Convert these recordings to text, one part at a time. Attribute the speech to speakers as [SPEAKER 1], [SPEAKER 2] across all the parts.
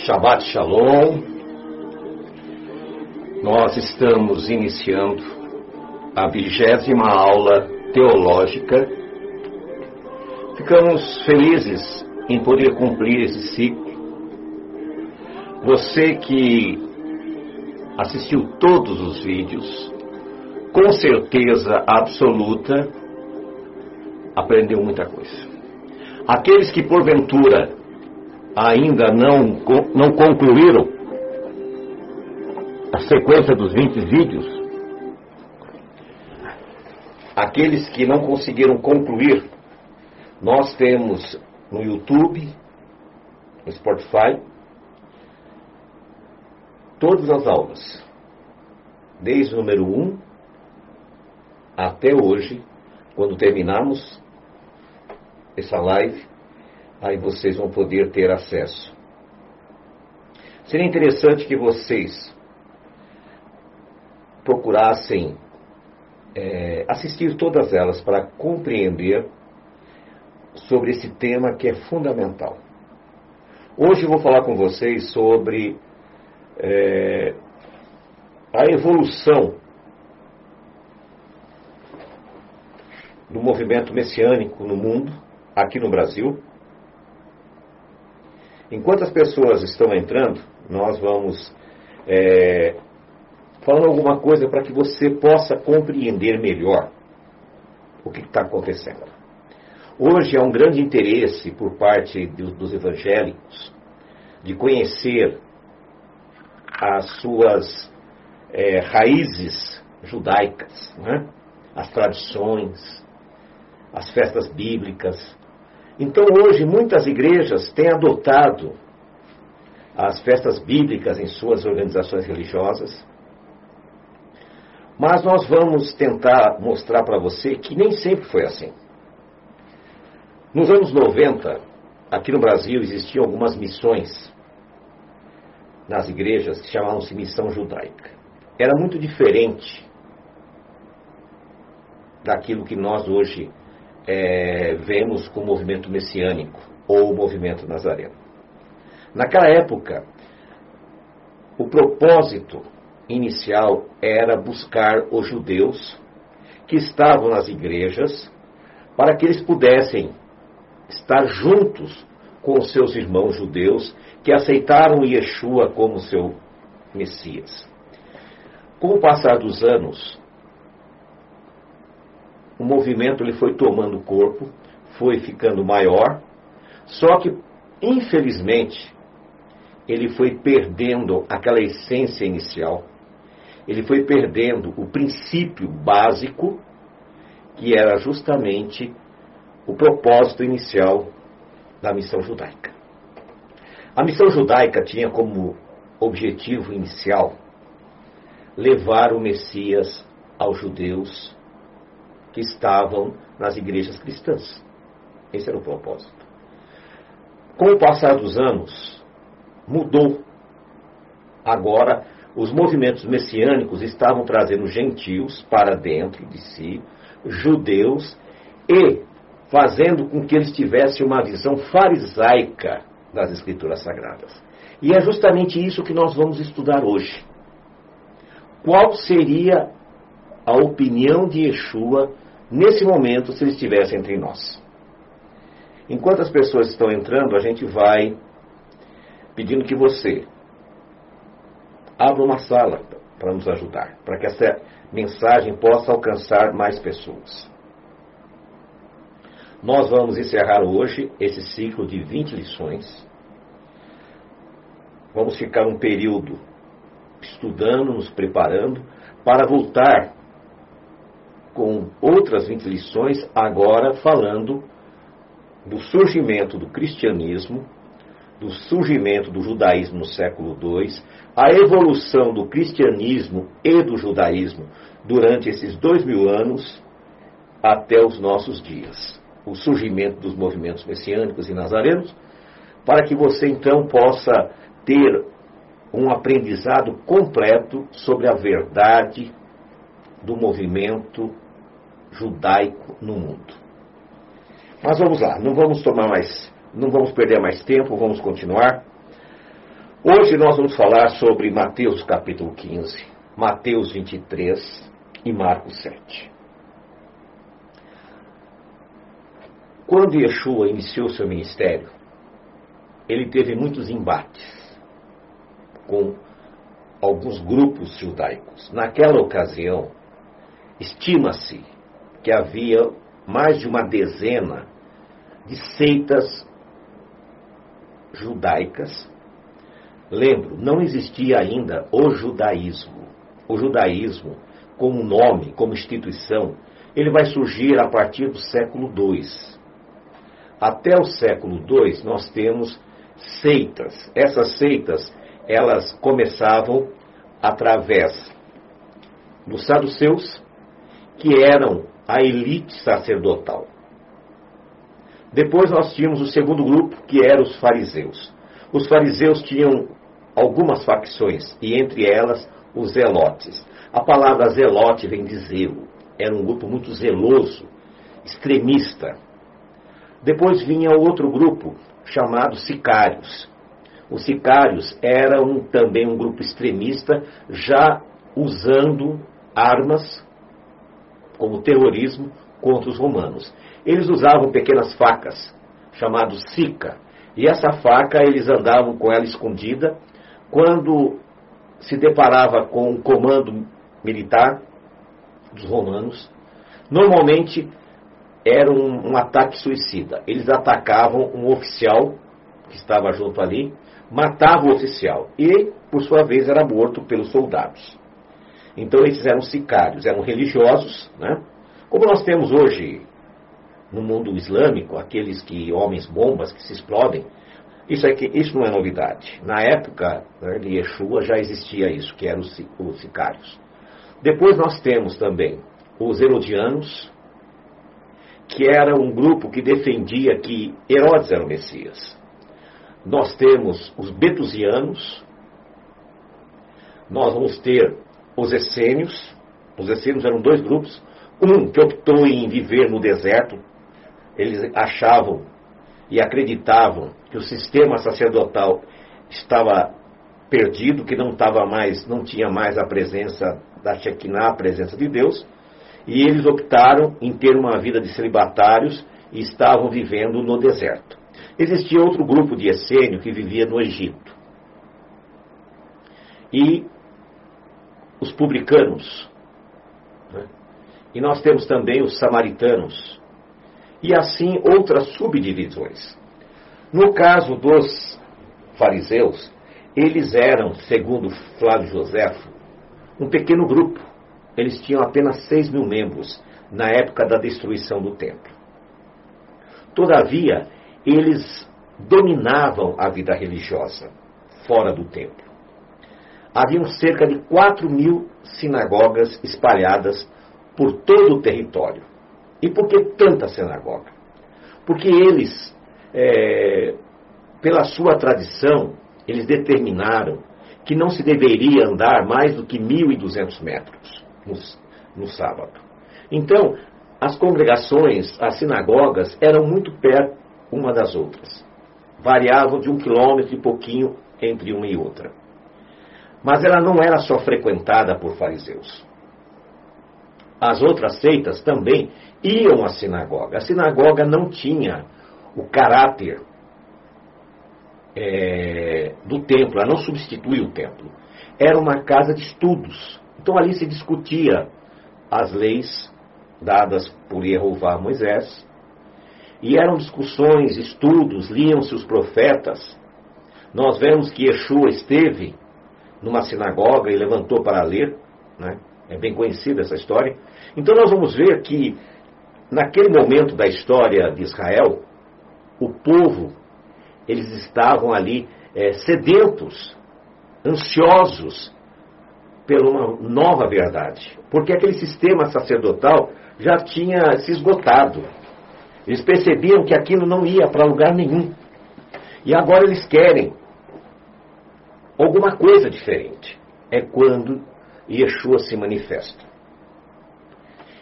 [SPEAKER 1] Shabbat Shalom. Nós estamos iniciando a vigésima aula teológica. Ficamos felizes em poder cumprir esse ciclo. Você que assistiu todos os vídeos, com certeza absoluta, aprendeu muita coisa. Aqueles que porventura ainda não, não concluíram a sequência dos 20 vídeos, aqueles que não conseguiram concluir, nós temos no YouTube, no Spotify, todas as aulas, desde o número 1 até hoje, quando terminarmos essa live, aí vocês vão poder ter acesso. Seria interessante que vocês procurassem é, assistir todas elas para compreender sobre esse tema que é fundamental. Hoje eu vou falar com vocês sobre é, a evolução do movimento messiânico no mundo, aqui no Brasil. Enquanto as pessoas estão entrando, nós vamos é, falando alguma coisa para que você possa compreender melhor o que está acontecendo. Hoje há um grande interesse por parte dos evangélicos de conhecer as suas é, raízes judaicas, né? as tradições, as festas bíblicas. Então hoje muitas igrejas têm adotado as festas bíblicas em suas organizações religiosas. Mas nós vamos tentar mostrar para você que nem sempre foi assim. Nos anos 90, aqui no Brasil existiam algumas missões nas igrejas que chamavam-se missão judaica. Era muito diferente daquilo que nós hoje é, vemos com o movimento messiânico ou o movimento nazareno. Naquela época, o propósito inicial era buscar os judeus que estavam nas igrejas para que eles pudessem estar juntos com os seus irmãos judeus que aceitaram Yeshua como seu Messias. Com o passar dos anos, o movimento ele foi tomando corpo, foi ficando maior, só que, infelizmente, ele foi perdendo aquela essência inicial, ele foi perdendo o princípio básico, que era justamente o propósito inicial da missão judaica. A missão judaica tinha como objetivo inicial levar o Messias aos judeus que estavam nas igrejas cristãs. Esse era o propósito. Com o passar dos anos, mudou. Agora, os movimentos messiânicos estavam trazendo gentios para dentro de si, judeus, e fazendo com que eles tivessem uma visão farisaica das Escrituras Sagradas. E é justamente isso que nós vamos estudar hoje. Qual seria a opinião de Yeshua nesse momento se ele estivesse entre nós? Enquanto as pessoas estão entrando, a gente vai pedindo que você abra uma sala para nos ajudar, para que essa mensagem possa alcançar mais pessoas. Nós vamos encerrar hoje esse ciclo de 20 lições. Vamos ficar um período estudando, nos preparando, para voltar com outras 20 lições, agora falando do surgimento do cristianismo, do surgimento do judaísmo no século II, a evolução do cristianismo e do judaísmo durante esses dois mil anos até os nossos dias. O surgimento dos movimentos messiânicos e nazarenos, para que você então possa ter um aprendizado completo sobre a verdade do movimento judaico no mundo. Mas vamos lá, não vamos tomar mais, não vamos perder mais tempo, vamos continuar. Hoje nós vamos falar sobre Mateus capítulo 15, Mateus 23 e Marcos 7. Quando Yeshua iniciou seu ministério, ele teve muitos embates com alguns grupos judaicos. Naquela ocasião, estima-se que havia mais de uma dezena de seitas judaicas Lembro, não existia ainda o judaísmo. O judaísmo, como nome, como instituição, ele vai surgir a partir do século II. Até o século II nós temos seitas. Essas seitas, elas começavam através dos saduceus, que eram a elite sacerdotal. Depois nós tínhamos o segundo grupo, que eram os fariseus. Os fariseus tinham algumas facções, e entre elas os zelotes. A palavra zelote vem de zelo. Era um grupo muito zeloso, extremista. Depois vinha outro grupo, chamado sicários. Os sicários eram também um grupo extremista, já usando armas como terrorismo contra os romanos. Eles usavam pequenas facas, chamadas sica, e essa faca eles andavam com ela escondida quando se deparava com um comando militar dos romanos, normalmente era um, um, ataque suicida. Eles atacavam um oficial que estava junto ali, matavam o oficial e, por sua vez, era morto pelos soldados. Então esses eram sicários, eram religiosos, né? Como nós temos hoje no mundo islâmico, aqueles que homens bombas que se explodem, isso, é que, isso não é novidade. Na época né, de Yeshua já existia isso, que eram os, os sicários. Depois nós temos também os Herodianos, que era um grupo que defendia que Herodes era o Messias. Nós temos os Betusianos, nós vamos ter os Essênios, os Essênios eram dois grupos, um que optou em viver no deserto, eles achavam e acreditavam que o sistema sacerdotal estava perdido, que não estava mais, não tinha mais a presença da Shekinah, a presença de Deus, e eles optaram em ter uma vida de celibatários e estavam vivendo no deserto. Existia outro grupo de essênio que vivia no Egito. E os publicanos. Né? E nós temos também os samaritanos. E assim outras subdivisões. No caso dos fariseus, eles eram, segundo Flávio Joséfo, um pequeno grupo. Eles tinham apenas 6 mil membros na época da destruição do templo. Todavia, eles dominavam a vida religiosa fora do templo. Haviam cerca de 4 mil sinagogas espalhadas por todo o território. E por que tanta sinagoga? Porque eles é, pela sua tradição, eles determinaram que não se deveria andar mais do que 1.200 metros no, no sábado. Então, as congregações, as sinagogas, eram muito perto uma das outras. Variavam de um quilômetro e pouquinho entre uma e outra. Mas ela não era só frequentada por fariseus. As outras seitas também iam à sinagoga. A sinagoga não tinha o caráter é, do templo, ela não substitui o templo. Era uma casa de estudos. Então ali se discutia as leis dadas por Jeová Moisés, e eram discussões, estudos, liam-se os profetas. Nós vemos que Yeshua esteve numa sinagoga e levantou para ler, né? é bem conhecida essa história. Então nós vamos ver que naquele momento da história de Israel, o povo, eles estavam ali é, sedentos, ansiosos por uma nova verdade. Porque aquele sistema sacerdotal já tinha se esgotado. Eles percebiam que aquilo não ia para lugar nenhum. E agora eles querem alguma coisa diferente. É quando Yeshua se manifesta.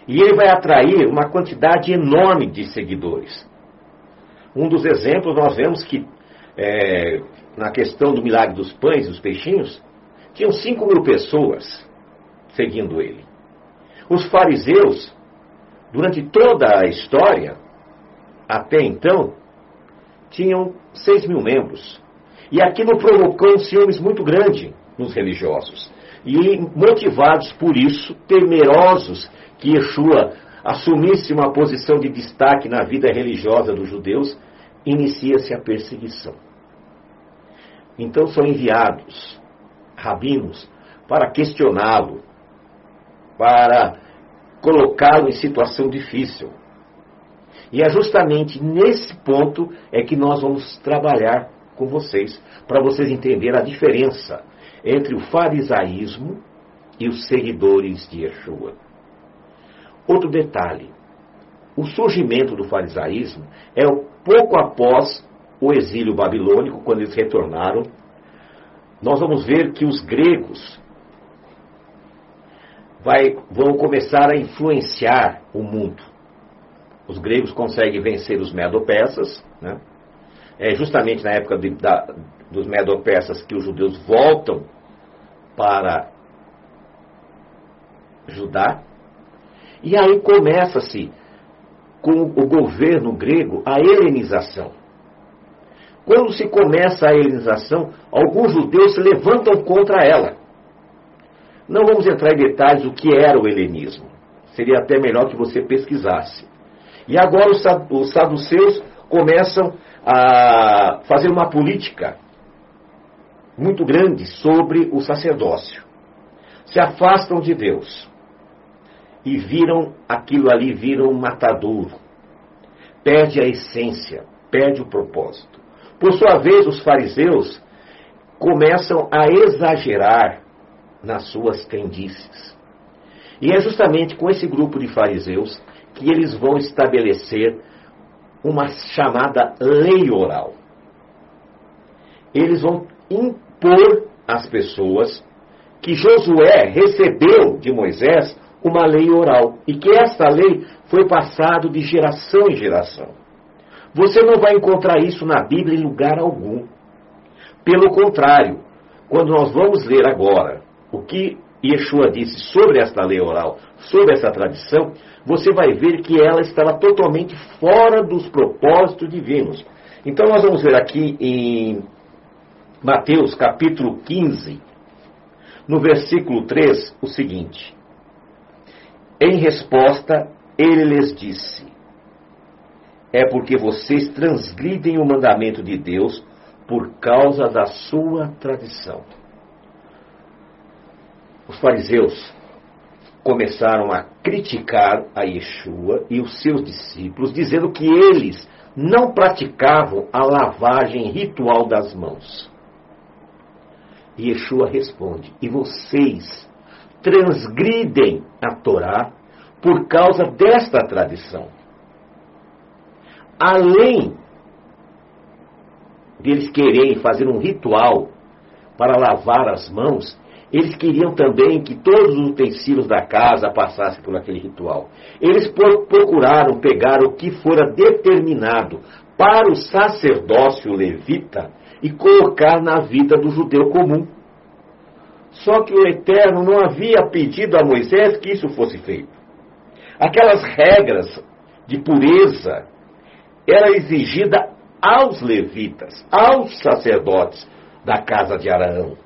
[SPEAKER 1] E ele vai atrair uma quantidade enorme de seguidores. Um dos exemplos nós vemos que é, na questão do milagre dos pães e dos peixinhos, tinham 5 mil pessoas seguindo ele. Os fariseus, durante toda a história, até então, tinham 6 mil membros. E aquilo provocou um ciúmes muito grande nos religiosos. E motivados por isso, temerosos que Yeshua assumisse uma posição de destaque na vida religiosa dos judeus, inicia-se a perseguição. Então são enviados rabinos para questioná-lo, para colocá-lo em situação difícil. E é justamente nesse ponto é que nós vamos trabalhar com vocês, para vocês entenderem a diferença entre o farisaísmo e os seguidores de Yeshua. Outro detalhe: o surgimento do farisaísmo é pouco após o exílio babilônico, quando eles retornaram. Nós vamos ver que os gregos vai, vão começar a influenciar o mundo. Os gregos conseguem vencer os medo-persas, né? É justamente na época de, da, dos medo-persas que os judeus voltam para Judá. E aí começa-se com o governo grego a helenização. Quando se começa a helenização, alguns judeus se levantam contra ela. Não vamos entrar em detalhes do que era o helenismo. Seria até melhor que você pesquisasse. E agora os saduceus começam a fazer uma política muito grande sobre o sacerdócio. Se afastam de Deus e viram aquilo ali, viram matadouro. Perde a essência, perde o propósito. Por sua vez, os fariseus começam a exagerar nas suas crendices. E é justamente com esse grupo de fariseus que eles vão estabelecer uma chamada lei oral. Eles vão impor às pessoas que Josué recebeu de Moisés uma lei oral e que esta lei foi passada de geração em geração. Você não vai encontrar isso na Bíblia em lugar algum. Pelo contrário, quando nós vamos ler agora o que Yeshua disse sobre esta lei oral, sobre essa tradição, você vai ver que ela estava totalmente fora dos propósitos divinos. Então nós vamos ver aqui em Mateus capítulo 15, no versículo 3, o seguinte: Em resposta, ele lhes disse: É porque vocês transgridem o mandamento de Deus por causa da sua tradição. Os fariseus começaram a criticar a Yeshua e os seus discípulos, dizendo que eles não praticavam a lavagem ritual das mãos. Yeshua responde: E vocês transgridem a Torá por causa desta tradição. Além deles quererem fazer um ritual para lavar as mãos, eles queriam também que todos os utensílios da casa passassem por aquele ritual. Eles procuraram pegar o que fora determinado para o sacerdócio levita e colocar na vida do judeu comum. Só que o Eterno não havia pedido a Moisés que isso fosse feito. Aquelas regras de pureza era exigida aos levitas, aos sacerdotes da casa de Araão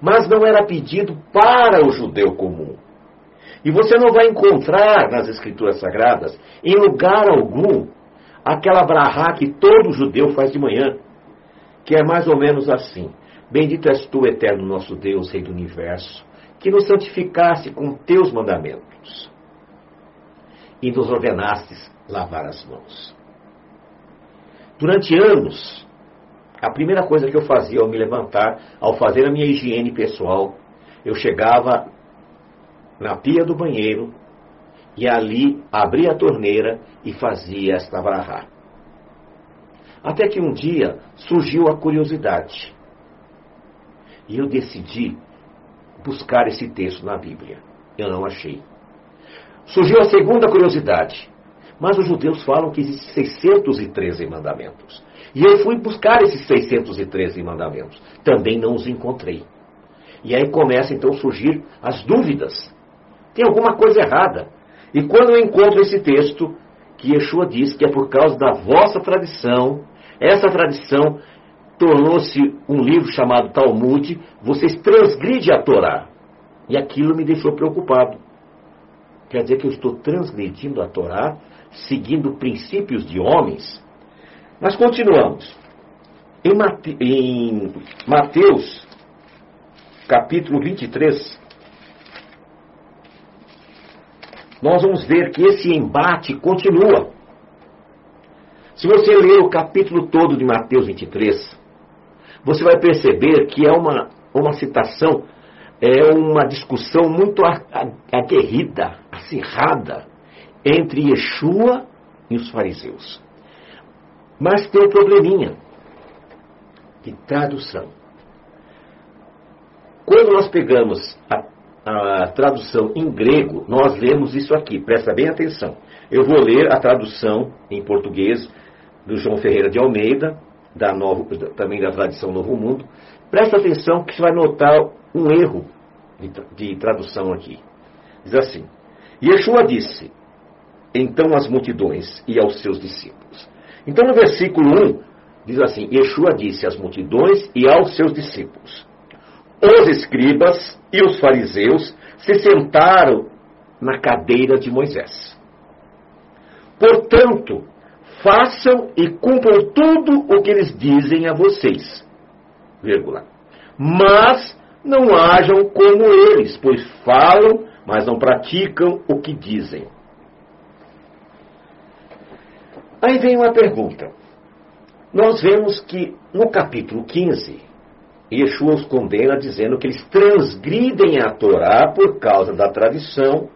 [SPEAKER 1] mas não era pedido para o judeu comum. E você não vai encontrar nas Escrituras Sagradas, em lugar algum, aquela brahá que todo judeu faz de manhã, que é mais ou menos assim: Bendito és tu, eterno nosso Deus, Rei do universo, que nos santificasse com teus mandamentos e nos ordenastes lavar as mãos. Durante anos, a primeira coisa que eu fazia ao me levantar, ao fazer a minha higiene pessoal, eu chegava na pia do banheiro e ali abria a torneira e fazia esta varrá. Até que um dia surgiu a curiosidade. E eu decidi buscar esse texto na Bíblia. Eu não achei. Surgiu a segunda curiosidade. Mas os judeus falam que existem 613 mandamentos. E eu fui buscar esses 613 mandamentos. Também não os encontrei. E aí começam então a surgir as dúvidas. Tem alguma coisa errada. E quando eu encontro esse texto, que Yeshua diz que é por causa da vossa tradição, essa tradição tornou-se um livro chamado Talmud, vocês transgridem a Torá. E aquilo me deixou preocupado. Quer dizer que eu estou transgredindo a Torá, seguindo princípios de homens. Mas continuamos. Em, Mate, em Mateus, capítulo 23, nós vamos ver que esse embate continua. Se você ler o capítulo todo de Mateus 23, você vai perceber que é uma, uma citação, é uma discussão muito aguerrida, acirrada, entre Yeshua e os fariseus. Mas tem um probleminha de tradução. Quando nós pegamos a, a, tradução em grego, nós lemos isso aqui, presta bem atenção. Eu vou ler a tradução em português do João Ferreira de Almeida, da novo, também da tradição Novo Mundo. Presta atenção que você vai notar um erro de, de tradução aqui. Diz assim: Yeshua disse, então às multidões e aos seus discípulos. Então no versículo 1 diz assim: Yeshua disse às multidões e aos seus discípulos: Os escribas e os fariseus se sentaram na cadeira de Moisés. Portanto, façam e cumpram tudo o que eles dizem a vocês. Vírgula. Mas não hajam como eles, pois falam, mas não praticam o que dizem. Aí vem uma pergunta. Nós vemos que no capítulo 15, Yeshua os condena dizendo que eles transgridem a Torá por causa da tradição,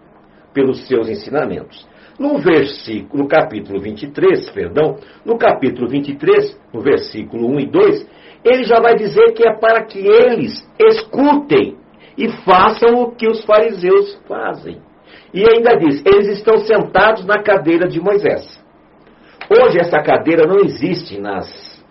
[SPEAKER 1] pelos seus ensinamentos. No versículo, no capítulo 23, perdão, no capítulo 23, no versículo 1 e 2, ele já vai dizer que é para que eles escutem e façam o que os fariseus fazem. E ainda diz: eles estão sentados na cadeira de Moisés. Hoje essa cadeira não existe nas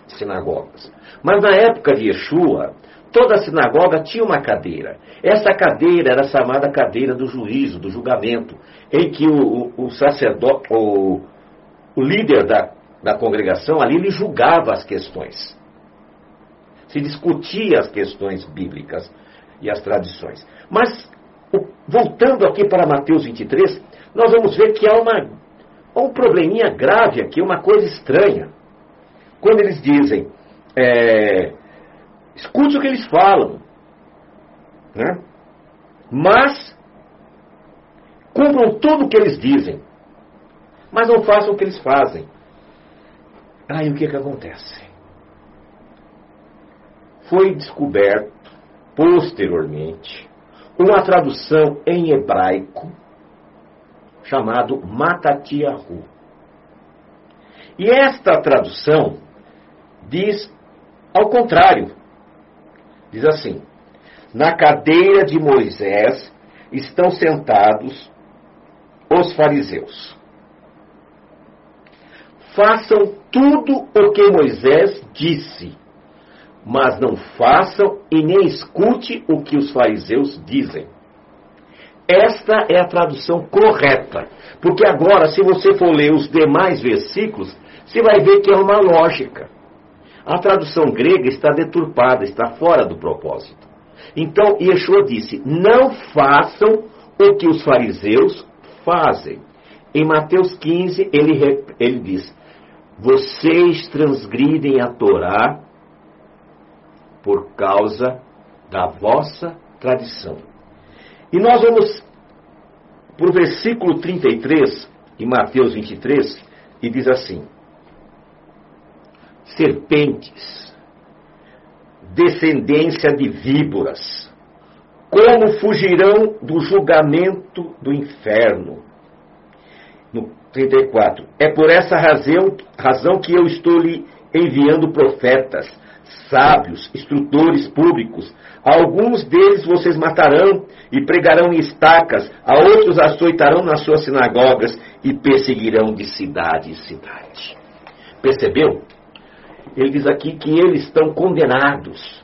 [SPEAKER 1] sinagogas. Mas na época de Yeshua, toda sinagoga tinha uma cadeira. Essa cadeira era chamada cadeira do juízo, do julgamento, em que o, o, o sacerdote, o, o líder da, da congregação ali, ele julgava as questões. Se discutia as questões bíblicas e as tradições. Mas, voltando aqui para Mateus 23, nós vamos ver que há uma um probleminha grave aqui, uma coisa estranha. Quando eles dizem, é, escute o que eles falam, né? mas cumpram tudo o que eles dizem, mas não façam o que eles fazem. Aí o que, que acontece? Foi descoberto posteriormente uma tradução em hebraico chamado Matatiahu. E esta tradução diz ao contrário. Diz assim: Na cadeira de Moisés estão sentados os fariseus. Façam tudo o que Moisés disse, mas não façam e nem escute o que os fariseus dizem. Esta é a tradução correta. Porque agora, se você for ler os demais versículos, você vai ver que é uma lógica. A tradução grega está deturpada, está fora do propósito. Então, Yeshua disse: Não façam o que os fariseus fazem. Em Mateus 15, ele, ele diz: Vocês transgridem a Torá por causa da vossa tradição. E nós vamos para o versículo 33, em Mateus 23, e diz assim: Serpentes, descendência de víboras, como fugirão do julgamento do inferno? No 34, é por essa razão, razão que eu estou lhe enviando profetas, sábios, instrutores públicos, Alguns deles vocês matarão e pregarão em estacas, a outros açoitarão nas suas sinagogas e perseguirão de cidade em cidade. Percebeu? ele diz aqui que eles estão condenados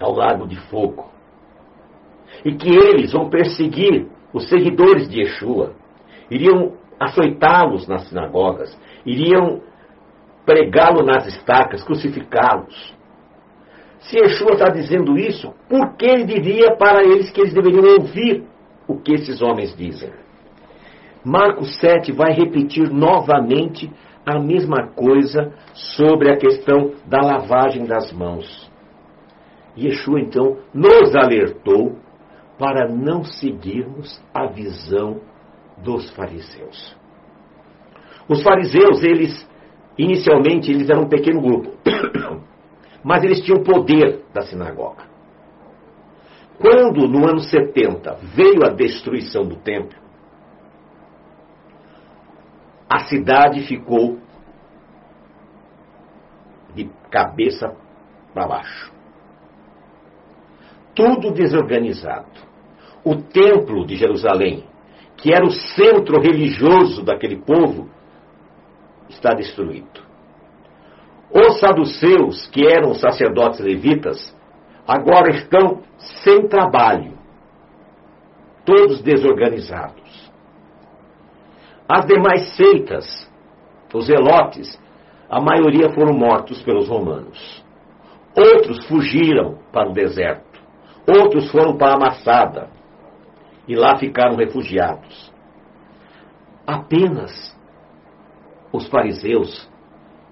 [SPEAKER 1] ao lago de fogo. E que eles vão perseguir os seguidores de Yeshua, iriam açoitá-los nas sinagogas, iriam pregá-lo nas estacas, crucificá-los. Se Yeshua está dizendo isso, por que ele diria para eles que eles deveriam ouvir o que esses homens dizem? Marcos 7 vai repetir novamente a mesma coisa sobre a questão da lavagem das mãos. Yeshua então nos alertou para não seguirmos a visão dos fariseus. Os fariseus, eles inicialmente eles eram um pequeno grupo, mas eles tinham poder da sinagoga. Quando no ano 70 veio a destruição do templo, a cidade ficou de cabeça para baixo. Tudo desorganizado. O templo de Jerusalém, que era o centro religioso daquele povo, está destruído. Os saduceus, que eram sacerdotes levitas, agora estão sem trabalho, todos desorganizados. As demais seitas, os elotes, a maioria foram mortos pelos romanos. Outros fugiram para o deserto. Outros foram para a Massada e lá ficaram refugiados. Apenas os fariseus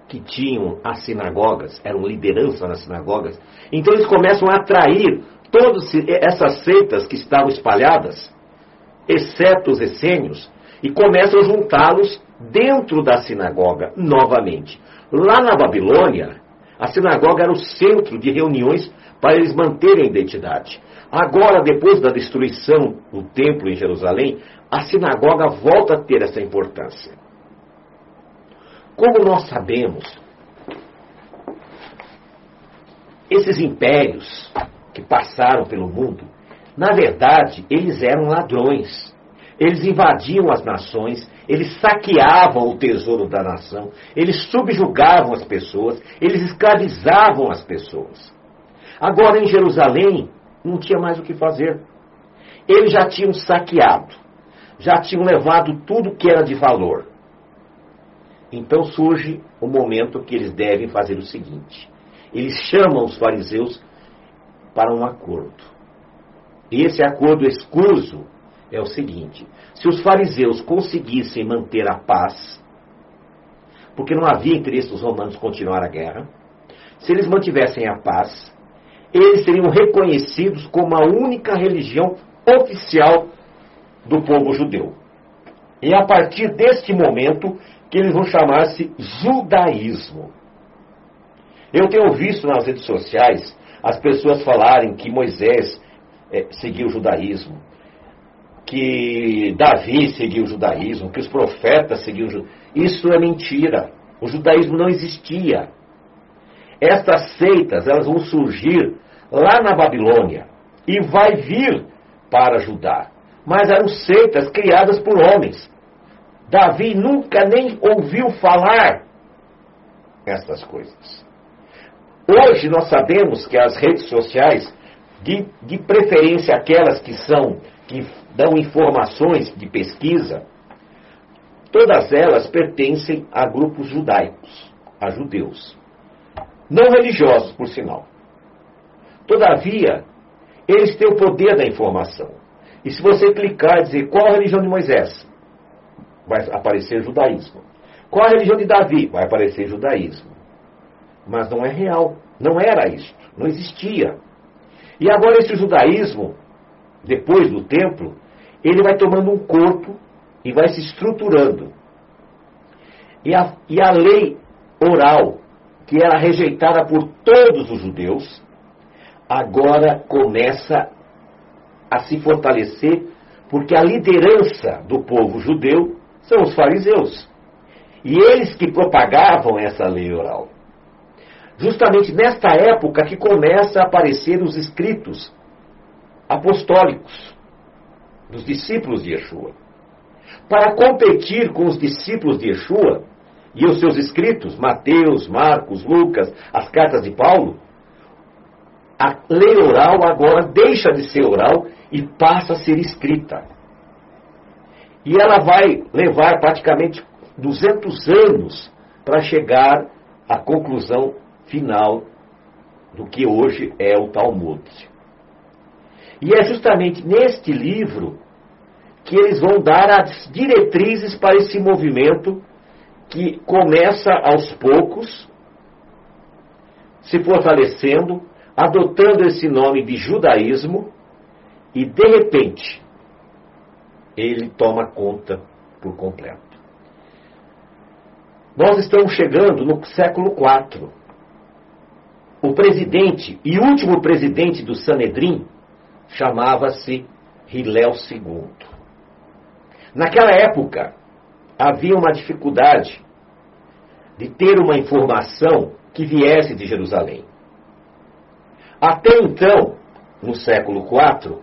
[SPEAKER 1] que tinham as sinagogas, eram liderança nas sinagogas, então eles começam a atrair todas essas seitas que estavam espalhadas, exceto os essênios, e começam a juntá-los dentro da sinagoga novamente. Lá na Babilônia, a sinagoga era o centro de reuniões para eles manterem a identidade. Agora, depois da destruição do templo em Jerusalém, a sinagoga volta a ter essa importância. Como nós sabemos, esses impérios que passaram pelo mundo, na verdade, eles eram ladrões. Eles invadiam as nações, eles saqueavam o tesouro da nação, eles subjugavam as pessoas, eles escravizavam as pessoas. Agora em Jerusalém não tinha mais o que fazer. Eles já tinham saqueado, já tinham levado tudo que era de valor. Então surge o momento que eles devem fazer o seguinte: eles chamam os fariseus para um acordo. E esse acordo escuso é o seguinte: se os fariseus conseguissem manter a paz, porque não havia interesse dos romanos continuar a guerra, se eles mantivessem a paz, eles seriam reconhecidos como a única religião oficial do povo judeu. E a partir deste momento que eles vão chamar-se judaísmo. Eu tenho visto nas redes sociais as pessoas falarem que Moisés é, seguiu o judaísmo, que Davi seguiu o judaísmo, que os profetas seguiam o judaísmo. Isso é mentira. O judaísmo não existia. Estas seitas, elas vão surgir lá na Babilônia e vai vir para Judá. Mas eram seitas criadas por homens. Davi nunca nem ouviu falar essas coisas. Hoje nós sabemos que as redes sociais, de, de preferência aquelas que são que dão informações de pesquisa, todas elas pertencem a grupos judaicos, a judeus. Não religiosos, por sinal. Todavia, eles têm o poder da informação. E se você clicar e dizer qual a religião de Moisés, vai aparecer judaísmo. Qual a religião de Davi? Vai aparecer judaísmo. Mas não é real. Não era isso. Não existia. E agora esse judaísmo, depois do templo, ele vai tomando um corpo e vai se estruturando. E a, e a lei oral, que era rejeitada por todos os judeus, agora começa a se fortalecer, porque a liderança do povo judeu são os fariseus. E eles que propagavam essa lei oral. Justamente nesta época que começa a aparecer os escritos apostólicos dos discípulos de Yeshua. Para competir com os discípulos de Yeshua, e os seus escritos, Mateus, Marcos, Lucas, as cartas de Paulo, a lei oral agora deixa de ser oral e passa a ser escrita. E ela vai levar praticamente 200 anos para chegar à conclusão final do que hoje é o Talmud. E é justamente neste livro que eles vão dar as diretrizes para esse movimento que começa aos poucos, se fortalecendo, adotando esse nome de judaísmo, e de repente ele toma conta por completo. Nós estamos chegando no século IV. O presidente e último presidente do Sanedrim chamava-se Hilel II. Naquela época, havia uma dificuldade de ter uma informação que viesse de Jerusalém. Até então, no século IV,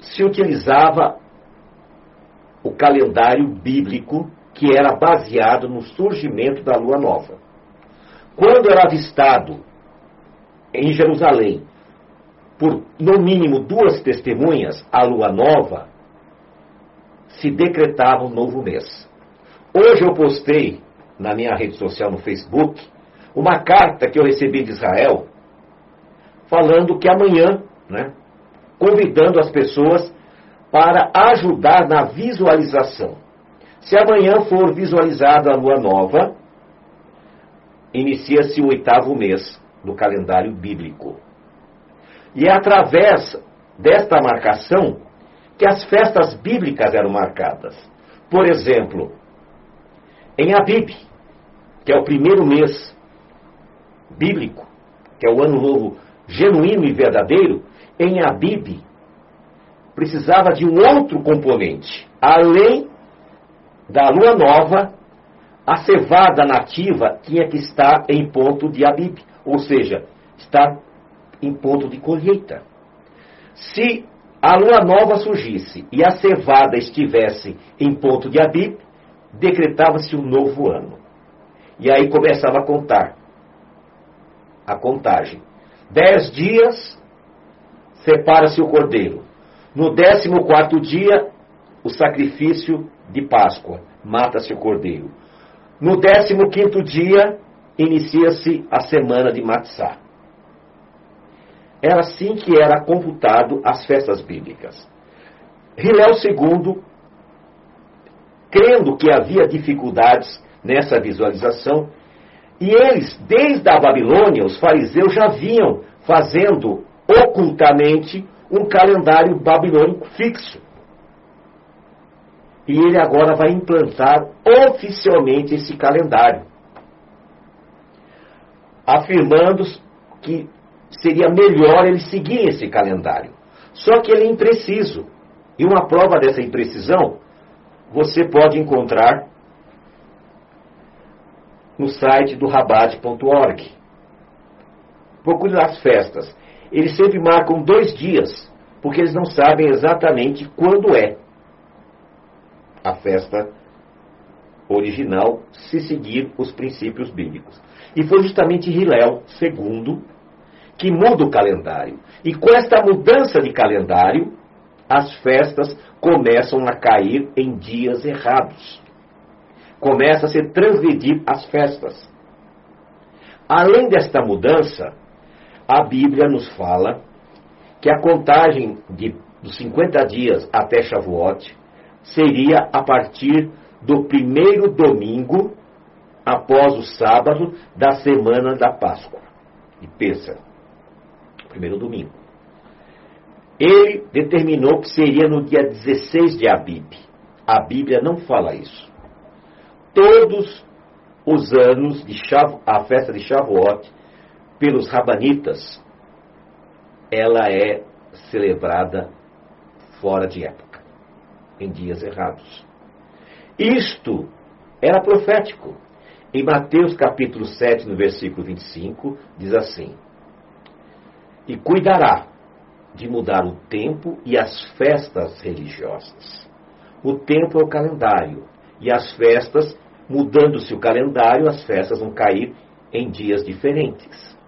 [SPEAKER 1] se utilizava o calendário bíblico que era baseado no surgimento da lua nova. Quando era avistado em Jerusalém por no mínimo duas testemunhas a lua nova, se decretava um novo mês. Hoje eu postei na minha rede social no Facebook uma carta que eu recebi de Israel falando que amanhã, né, convidando as pessoas para ajudar na visualização. Se amanhã for visualizada a lua nova, inicia-se o oitavo mês do calendário bíblico. E é através desta marcação que as festas bíblicas eram marcadas. Por exemplo, em Abib, que é o primeiro mês bíblico, que é o ano novo genuíno e verdadeiro, em Abib precisava de um outro componente. Além da lua nova, a cevada nativa tinha que estar em ponto de Abib, ou seja, estar em ponto de colheita. Se a lua nova surgisse e a cevada estivesse em ponto de Abib, decretava-se um novo ano. E aí começava a contar. A contagem. Dez dias, separa-se o cordeiro. No décimo quarto dia, o sacrifício de Páscoa, mata-se o cordeiro. No décimo quinto dia, inicia-se a semana de Matzah. Era assim que era computado as festas bíblicas. Hilel II, crendo que havia dificuldades nessa visualização, e eles, desde a Babilônia, os fariseus já vinham fazendo ocultamente um calendário babilônico fixo. E ele agora vai implantar oficialmente esse calendário, afirmando que seria melhor ele seguir esse calendário. Só que ele é impreciso. E uma prova dessa imprecisão você pode encontrar no site do rabat.org. Procure as festas eles sempre marcam dois dias, porque eles não sabem exatamente quando é a festa original, se seguir os princípios bíblicos. E foi justamente Hilel II que muda o calendário. E com esta mudança de calendário, as festas começam a cair em dias errados. Começa a se transgredir as festas. Além desta mudança, a Bíblia nos fala que a contagem de, dos 50 dias até Shavuot seria a partir do primeiro domingo após o sábado da semana da Páscoa. E pensa, primeiro domingo. Ele determinou que seria no dia 16 de Abib. A Bíblia não fala isso. Todos os anos de a festa de Shavuot pelos rabanitas, ela é celebrada fora de época, em dias errados. Isto era profético. Em Mateus capítulo 7, no versículo 25, diz assim: E cuidará de mudar o tempo e as festas religiosas. O tempo é o calendário, e as festas mudando-se o calendário, as festas vão cair em dias diferentes.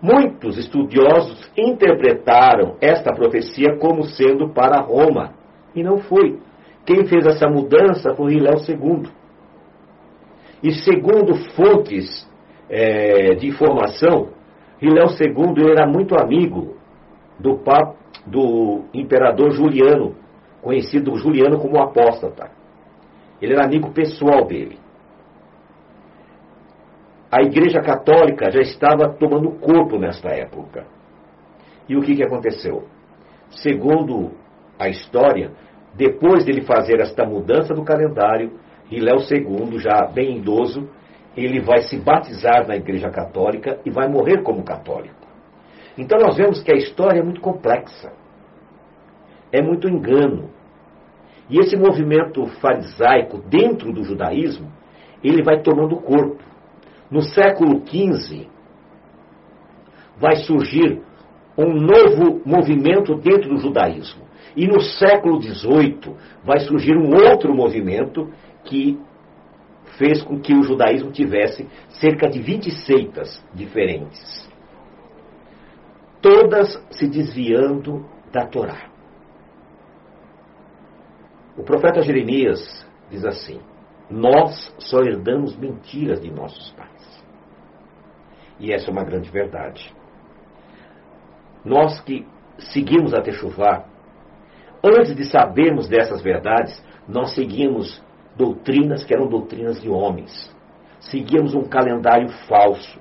[SPEAKER 1] Muitos estudiosos interpretaram esta profecia como sendo para Roma, e não foi. Quem fez essa mudança foi Hilel II. E segundo fontes é, de informação, Hilel II era muito amigo do, do imperador Juliano, conhecido Juliano como apóstata. Ele era amigo pessoal dele. A Igreja Católica já estava tomando corpo nesta época. E o que, que aconteceu? Segundo a história, depois dele fazer esta mudança do calendário, Hilel II, já bem idoso, ele vai se batizar na Igreja Católica e vai morrer como católico. Então nós vemos que a história é muito complexa. É muito engano. E esse movimento farisaico dentro do judaísmo, ele vai tomando corpo. No século XV, vai surgir um novo movimento dentro do judaísmo. E no século XVIII vai surgir um outro movimento que fez com que o judaísmo tivesse cerca de 20 seitas diferentes. Todas se desviando da Torá. O profeta Jeremias diz assim: Nós só herdamos mentiras de nossos pais. E essa é uma grande verdade. Nós que seguimos a Techuvá, antes de sabermos dessas verdades, nós seguimos doutrinas que eram doutrinas de homens. Seguíamos um calendário falso.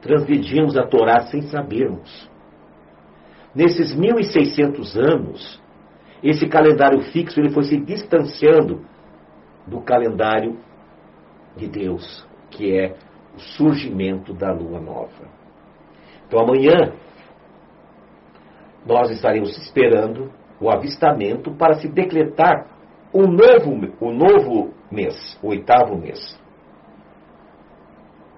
[SPEAKER 1] Transgredíamos a Torá sem sabermos. Nesses 1600 anos, esse calendário fixo ele foi se distanciando do calendário de Deus, que é o surgimento da lua nova. Então amanhã nós estaremos esperando o avistamento para se decretar um novo, um novo mês, o oitavo mês.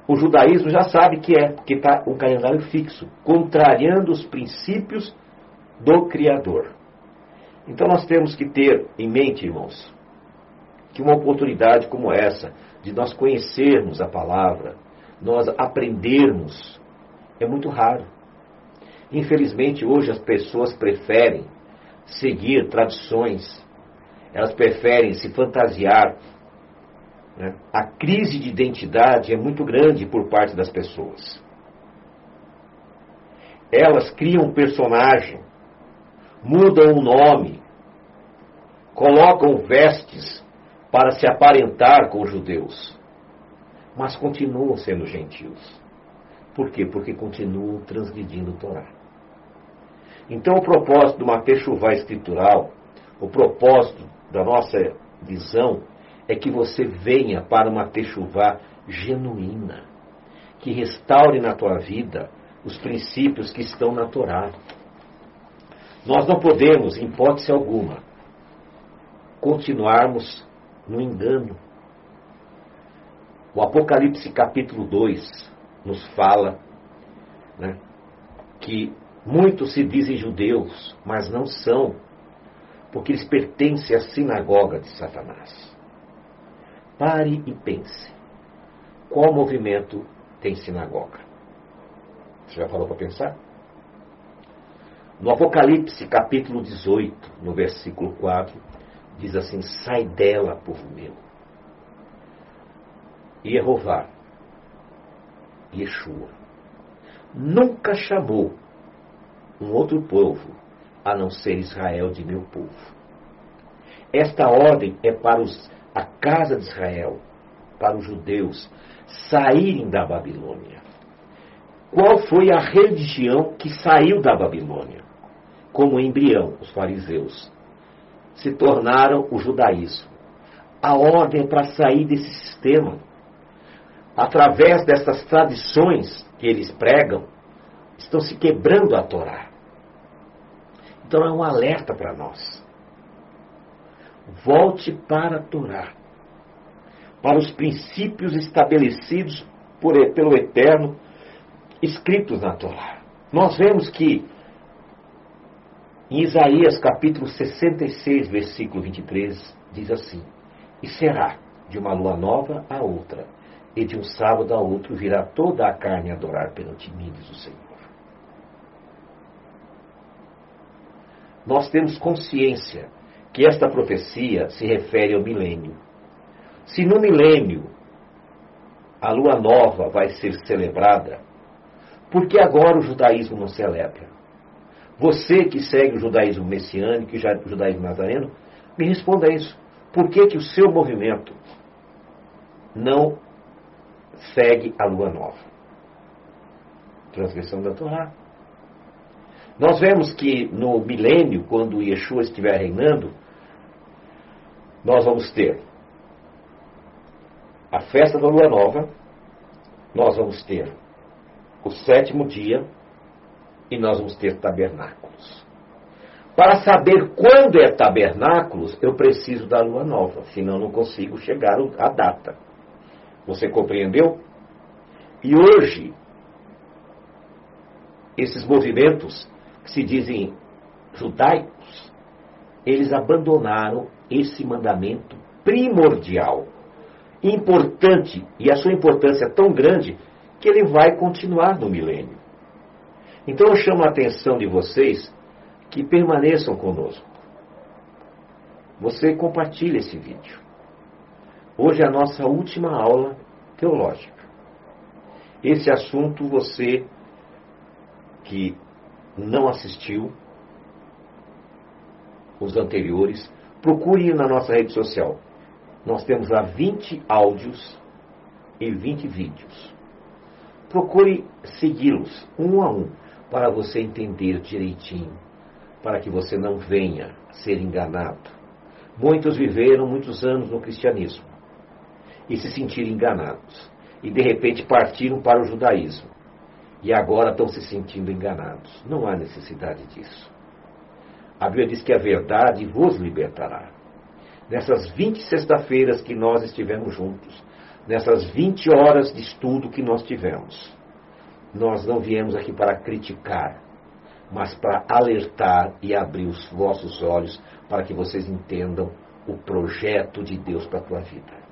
[SPEAKER 1] O judaísmo já sabe que é, porque está um calendário fixo, contrariando os princípios do Criador. Então nós temos que ter em mente, irmãos, que uma oportunidade como essa, de nós conhecermos a palavra, nós aprendermos, é muito raro. Infelizmente, hoje as pessoas preferem seguir tradições, elas preferem se fantasiar. Né? A crise de identidade é muito grande por parte das pessoas. Elas criam um personagem, mudam o nome, colocam vestes para se aparentar com os judeus, mas continuam sendo gentios. Por quê? Porque continuam transgredindo o Torá. Então, o propósito do Matechuvá escritural, o propósito da nossa visão, é que você venha para uma Techuvá genuína, que restaure na tua vida os princípios que estão na Torá. Nós não podemos, em hipótese alguma, continuarmos no engano. O Apocalipse capítulo 2 nos fala né, que muitos se dizem judeus, mas não são, porque eles pertencem à sinagoga de Satanás. Pare e pense. Qual movimento tem sinagoga? Você já falou para pensar? No Apocalipse, capítulo 18, no versículo 4, diz assim: Sai dela, povo meu. Jeová, Yeshua, nunca chamou um outro povo a não ser Israel de meu povo. Esta ordem é para os, a casa de Israel, para os judeus, saírem da Babilônia. Qual foi a religião que saiu da Babilônia? como embrião, os fariseus, se tornaram o judaísmo. A ordem é para sair desse sistema. Através dessas tradições que eles pregam, estão se quebrando a Torá. Então é um alerta para nós. Volte para a Torá, para os princípios estabelecidos por, pelo Eterno, escritos na Torá. Nós vemos que em Isaías capítulo 66, versículo 23, diz assim: E será De uma lua nova a outra, e de um sábado a outro virá toda a carne adorar mim, diz o Senhor. Nós temos consciência que esta profecia se refere ao milênio. Se no milênio a lua nova vai ser celebrada, por que agora o judaísmo não celebra? Você que segue o judaísmo messiânico e o judaísmo nazareno, me responda isso. Por que, que o seu movimento não segue a lua nova? Transgressão da Torá. Nós vemos que no milênio, quando Yeshua estiver reinando, nós vamos ter a festa da lua nova, nós vamos ter o sétimo dia e nós vamos ter tabernáculos. Para saber quando é tabernáculos, eu preciso da lua nova, senão não consigo chegar à data. Você compreendeu? E hoje, esses movimentos que se dizem judaicos, eles abandonaram esse mandamento primordial, importante, e a sua importância é tão grande que ele vai continuar no milênio. Então eu chamo a atenção de vocês que permaneçam conosco. Você compartilha esse vídeo. Hoje é a nossa última aula teológica. Esse assunto você que não assistiu os anteriores, procure na nossa rede social. Nós temos lá 20 áudios e 20 vídeos. Procure segui-los um a um para você entender direitinho, para que você não venha ser enganado. Muitos viveram muitos anos no cristianismo e se sentiram enganados e de repente partiram para o judaísmo e agora estão se sentindo enganados. Não há necessidade disso. A Bíblia diz que a verdade vos libertará. Nessas 20 sexta-feiras que nós estivemos juntos, nessas 20 horas de estudo que nós tivemos, nós não viemos aqui para criticar, mas para alertar e abrir os vossos olhos para que vocês entendam o projeto de Deus para a tua vida.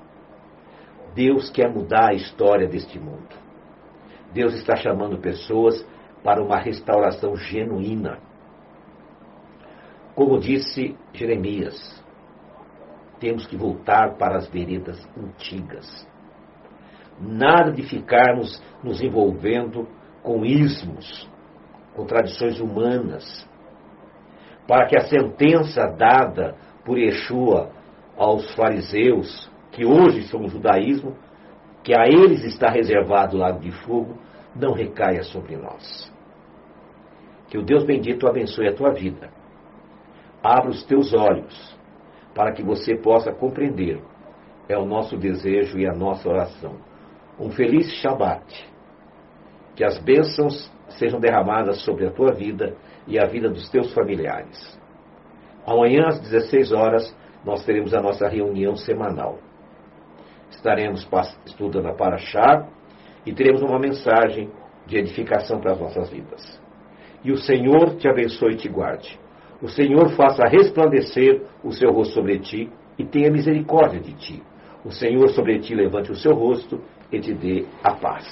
[SPEAKER 1] Deus quer mudar a história deste mundo. Deus está chamando pessoas para uma restauração genuína. Como disse Jeremias, temos que voltar para as veredas antigas. Nada de ficarmos nos envolvendo com ismos, com tradições humanas, para que a sentença dada por Yeshua aos fariseus, que hoje são o judaísmo, que a eles está reservado o lago de fogo, não recaia sobre nós. Que o Deus bendito abençoe a tua vida. Abra os teus olhos para que você possa compreender. É o nosso desejo e a nossa oração. Um feliz Shabat. Que as bênçãos sejam derramadas sobre a tua vida e a vida dos teus familiares. Amanhã às 16 horas nós teremos a nossa reunião semanal estaremos estudando a Paraxá e teremos uma mensagem de edificação para as nossas vidas. E o Senhor te abençoe e te guarde. O Senhor faça resplandecer o seu rosto sobre ti e tenha misericórdia de ti. O Senhor sobre ti levante o seu rosto e te dê a paz.